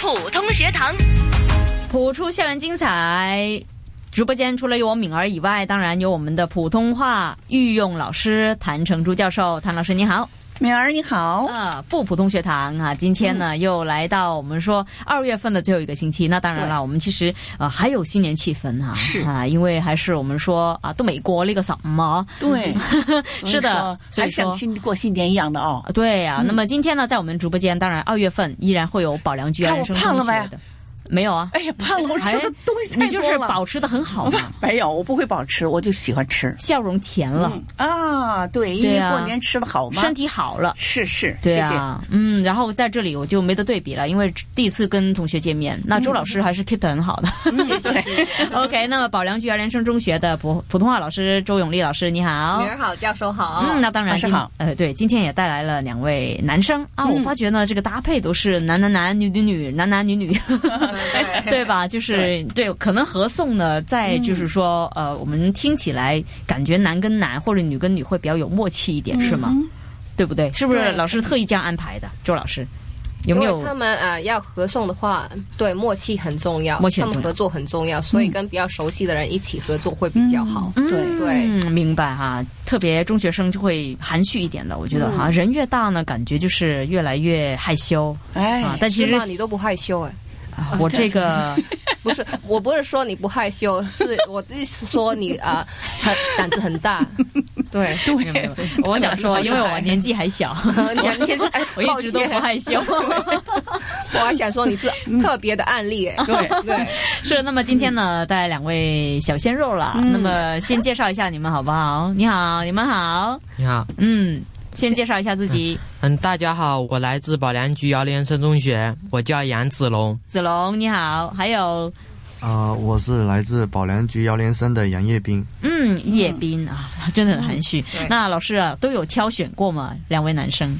普通学堂，普出校园精彩。直播间除了有我敏儿以外，当然有我们的普通话御用老师谭成珠教授。谭老师你好，敏儿你好。啊，不普通学堂啊，今天呢、又来到我们说二月份的最后一个星期。那当然了，我们其实呃还有新年气氛哈、是。啊，因为还是我们说啊，都美国那个什么，对，是的，还像新过新年一样的哦。啊对呀、那么今天呢，在我们直播间，当然二月份依然会有保良局啊看我人生胖了没中学的，没有啊？哎呀，胖了，我吃的东西太你就是保持的很好嘛，没有，我不会保持，我就喜欢吃。笑容甜了，啊，对，因为过年吃的好嘛。身体好了。是是，对谢谢。啊，嗯，然后在这里我就没得对比了，因为第一次跟同学见面，那周老师还是 keep 得很好的。谢谢，OK，那么保良局儿联升中学的普普通话老师周永利老师，你好明。儿好，教授好。嗯，那当然是，好呃，对，今天也带来了两位男生啊，我发觉呢，这个搭配都是男男男、女女女、男男女女，对 对吧？就是对，可能合颂呢，在就是说，呃，我们听起来感觉男跟男或者女跟女会比较有默契一点，是吗？对不对？是不是老师特意这样安排的？周老师有没有他？们呃要合颂的话，对默契很重要，默契他们合作很重要，所以跟比较熟悉的人一起合作会比较好。对对嗯，明白哈。特别中学生就会含蓄一点的，我觉得哈，人越大呢，感觉就是越来越害羞哎啊。，但其实？你都不害羞哎？啊我这个 不是，我不是说你不害羞，是 我的意思说你啊、很胆子很大。对，对，我想说，因为我年纪还小，你看你是我一直都不害羞。我还想说你是特别的案例哎。对对，是，那么今天呢，带来两位小鲜肉了。那么先介绍一下你们好不好？你好，你们好。你好，嗯，先介绍一下自己。嗯，大家好，我来自保良局姚连生中学，我叫杨子龙。子龙，你好。还有，啊、我是来自保良局姚连生的杨叶斌。嗯，叶斌啊，真的很含蓄。对那老师啊，都有挑选过吗？两位男生，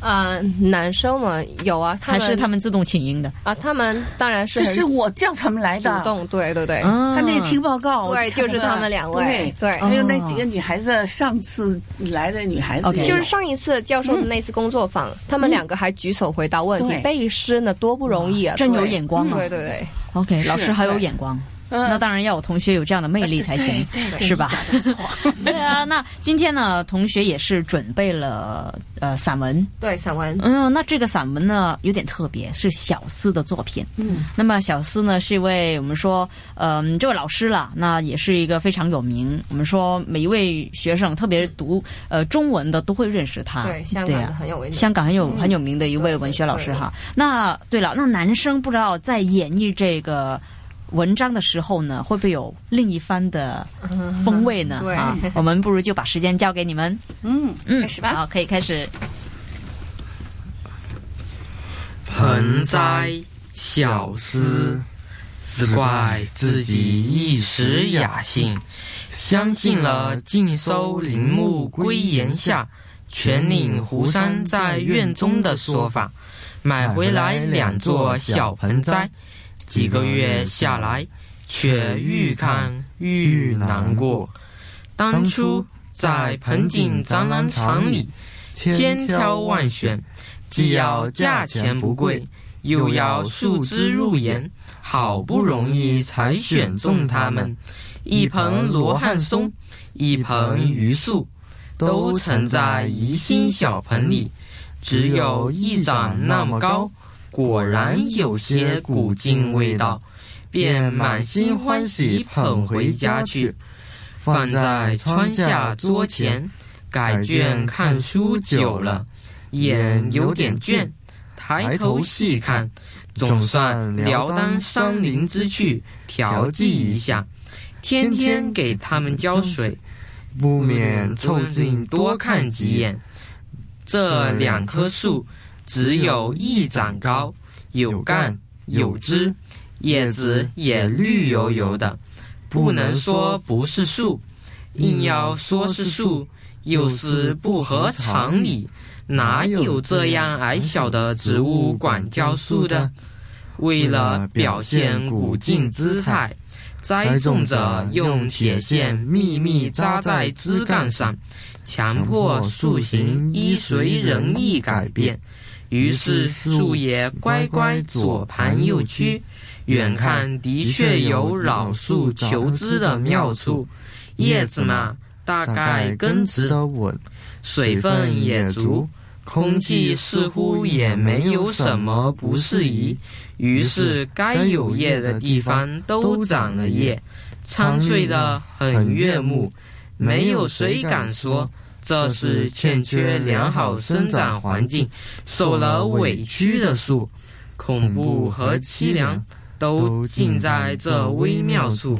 啊、男生嘛有啊，他还是他们自动请缨的？啊，他们当然是这是我叫他们来的。主动，对对对。嗯他那个听报告，对就是他们两位对对。还有那几个女孩子，上次来的女孩子就是上一次教授的那次工作坊，他们两个还举手回答问题，对。背诗呢多不容易啊！真有眼光啊。对对对，OK，老师好有眼光。嗯那当然要有同学有这样的魅力才行，对对对是吧？一点都不错。对啊，那今天呢，同学也是准备了呃散文，对散文，嗯，那这个散文呢有点特别，是小思的作品。嗯，那么小思呢是一位我们说，嗯、这位老师了，那也是一个非常有名。我们说每一位学生，特别读呃中文的都会认识他。对香港很有名的香港很有、很有名的一位文学老师哈。那对了，那男生不知道在演绎这个。文章的时候呢，会不会有另一番的风味呢？对啊，我们不如就把时间交给你们。嗯，嗯，开始吧。好，可以开始。盆栽小思，只怪自己一时雅兴，相信了尽收林木归檐下，全领湖山在院中的说法，买回来两座小盆栽，几个月下来，却愈看愈难过。当初在盆景展览场里，千挑万选，既要价钱不贵，又要树枝入眼，好不容易才选中它们。一盆罗汉松，一盆榆树，都盛在宜心小盆里，只有一长那么高，果然有些古茎味道，便满心欢喜捧回家去。放在窗下桌前，改卷看书久了，眼有点倦，抬头细看，总算了当山林之趣，调剂一下。天天给他们浇水，不免凑近多看几眼。这两棵树只有一掌高，有干有枝，叶子也绿油油的，不能说不是树，硬要说是树，又是不合常理。哪有这样矮小的植物管教树的？为了表现古劲姿态，栽种者用铁线密密扎在枝干上，强迫树形依随人意改变。于是树也乖乖左盘右屈。远看的确有老树求枝的妙处，叶子嘛，大概根植的稳，水分也足，空气似乎也没有什么不适宜。于是该有叶的地方都长了叶，苍翠的很悦目。没有谁敢说这是欠缺良好生长环境、受了委屈的树。恐怖和凄凉。都尽在这微妙处。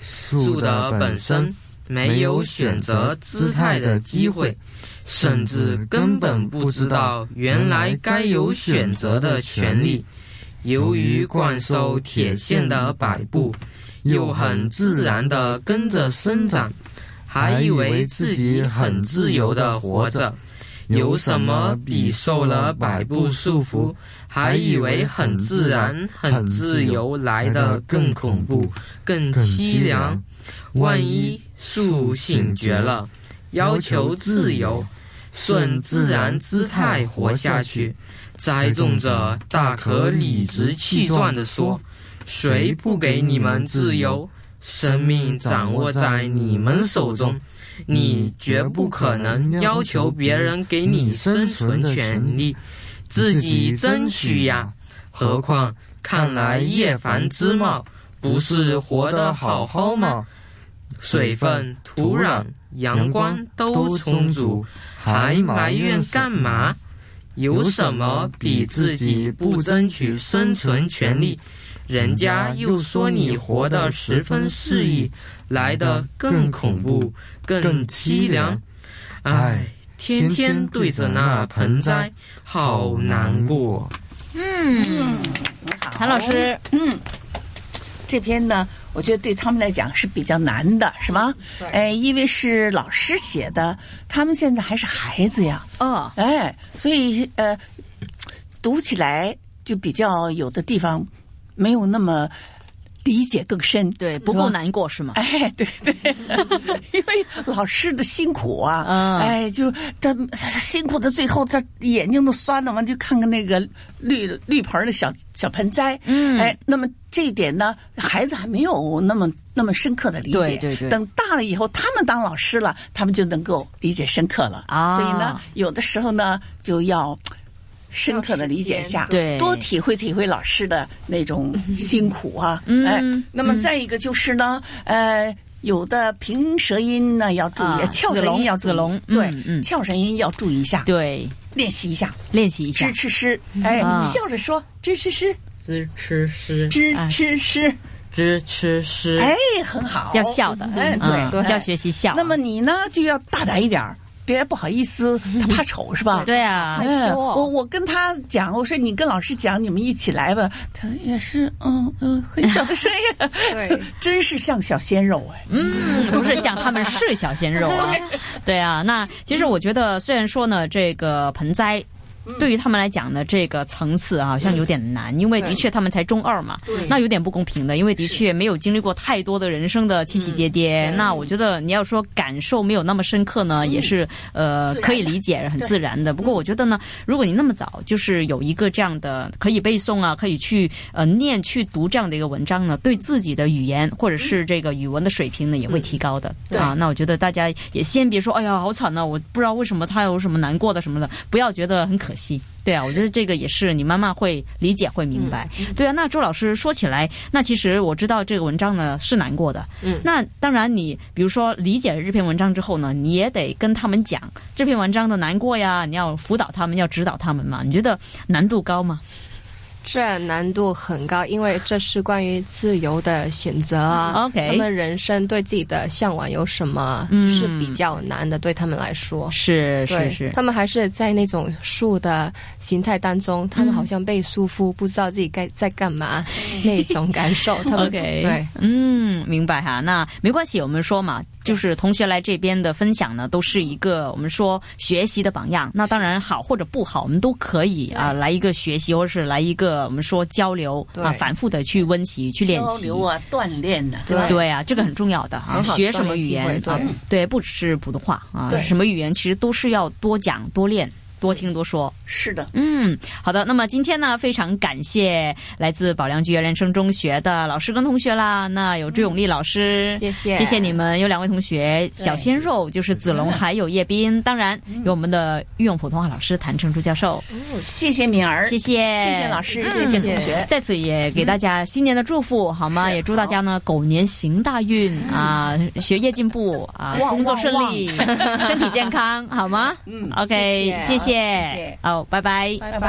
树的本身没有选择姿态的机会，甚至根本不知道原来该有选择的权利。由于惯受铁线的摆布，又很自然地跟着生长，还以为自己很自由地活着。有什么比受了摆布束缚，还以为很自然、很自由来的更恐怖、更凄凉？万一树醒觉了，要求自由，顺自然姿态活下去，栽种者大可理直气壮地说：“谁不给你们自由？生命掌握在你们手中。”你绝不可能要求别人给你生存权利，自己争取呀！何况看来叶繁之茂，不是活得好好吗？水分、土壤、阳光都充足，还埋怨干嘛？有什么比自己不争取生存权利？人家又说你活得十分肆意，来的更恐怖、更凄凉。唉，天天对着那盆栽，好难过。嗯，谭老师，嗯，这篇呢，我觉得对他们来讲是比较难的，是吗？对哎，因为是老师写的，他们现在还是孩子呀。哦，哎，所以呃，读起来就比较有的地方没有那么理解更深，对，不够难过是吗？哎，对对，因为老师的辛苦啊，嗯。哎，就他辛苦的最后，他眼睛都酸了，完就看看那个绿绿盆的小小盆栽，嗯。哎，那么这一点呢，孩子还没有那么那么深刻的理解，对对对。等大了以后，他们当老师了，他们就能够理解深刻了。啊。所以呢，有的时候呢，就要。深刻的理解一下，对多体会体会老师的那种 辛苦啊，嗯哎，那么再一个就是呢，呃，有的平舌音呢要注意，啊翘舌子龙音要注意子龙对，嗯嗯翘舌音要注意一下，对，练习一下，练习一下支。持诗，哎，啊笑着说，支持诗，支持诗，支哎吃诗，支吃诗。哎，很好，要笑的，哎，嗯对，要学习笑。那么你呢就要大胆一点儿，别不好意思，他怕丑是吧？对啊，哎，害羞我我跟他讲，我说你跟老师讲，你们一起来吧。他也是，嗯嗯，很小的声音，对，真是像小鲜肉哎。嗯，不是像他们是小鲜肉啊，对啊。那其实我觉得，虽然说呢，这个盆栽。对于他们来讲呢，这个层次啊好像有点难，因为的确他们才中二嘛，那有点不公平的，因为的确没有经历过太多的人生的起起跌跌。那我觉得你要说感受没有那么深刻呢，也是呃可以理解，很自然的。不过我觉得呢，如果你那么早就是有一个这样的可以背诵啊，可以去呃念去读这样的一个文章呢，对自己的语言或者是这个语文的水平呢也会提高的、对。啊。那我觉得大家也先别说，哎呀好惨呐、我不知道为什么他有什么难过的什么的，不要觉得很可惜。对啊，我觉得这个也是你妈妈会理解会明白。对啊，那周老师说起来，那其实我知道这个文章呢是难过的。嗯那当然你比如说理解了这篇文章之后呢，你也得跟他们讲这篇文章的难过呀，你要辅导他们，要指导他们嘛。你觉得难度高吗？这难度很高，因为这是关于自由的选择啊。OK 他们人生对自己的向往有什么嗯是比较难的，对他们来说。是是是，他们还是在那种树的形态当中，他们好像被束缚，不知道自己该在干嘛，那种感受。他们 OK，对，嗯，明白哈。那没关系，我们说嘛，就是同学来这边的分享呢，都是一个我们说学习的榜样。那当然好或者不好，我们都可以啊、来一个学习，或者是来一个我们说交流啊，反复的去温习、去练习。交流啊，锻炼的，对。对。啊，这个很重要的啊，学什么语言啊对？对，不只是普通话啊对，什么语言其实都是要多讲、多练、多听、多说是的，嗯，好的。那么今天呢，非常感谢来自保良局人生中学的老师跟同学啦。那有朱永利老师，谢谢谢谢你们。有两位同学，小鲜肉就是子龙还有叶斌，当然有我们的御用普通话老师谭成珠教授。谢谢敏儿，谢谢，谢谢老师，谢谢同学。在此也给大家新年的祝福，好吗？也祝大家呢狗年行大运啊，学业进步啊，工作顺利，身体健康，好吗？嗯，OK，谢谢谢谢，好，拜拜，拜拜。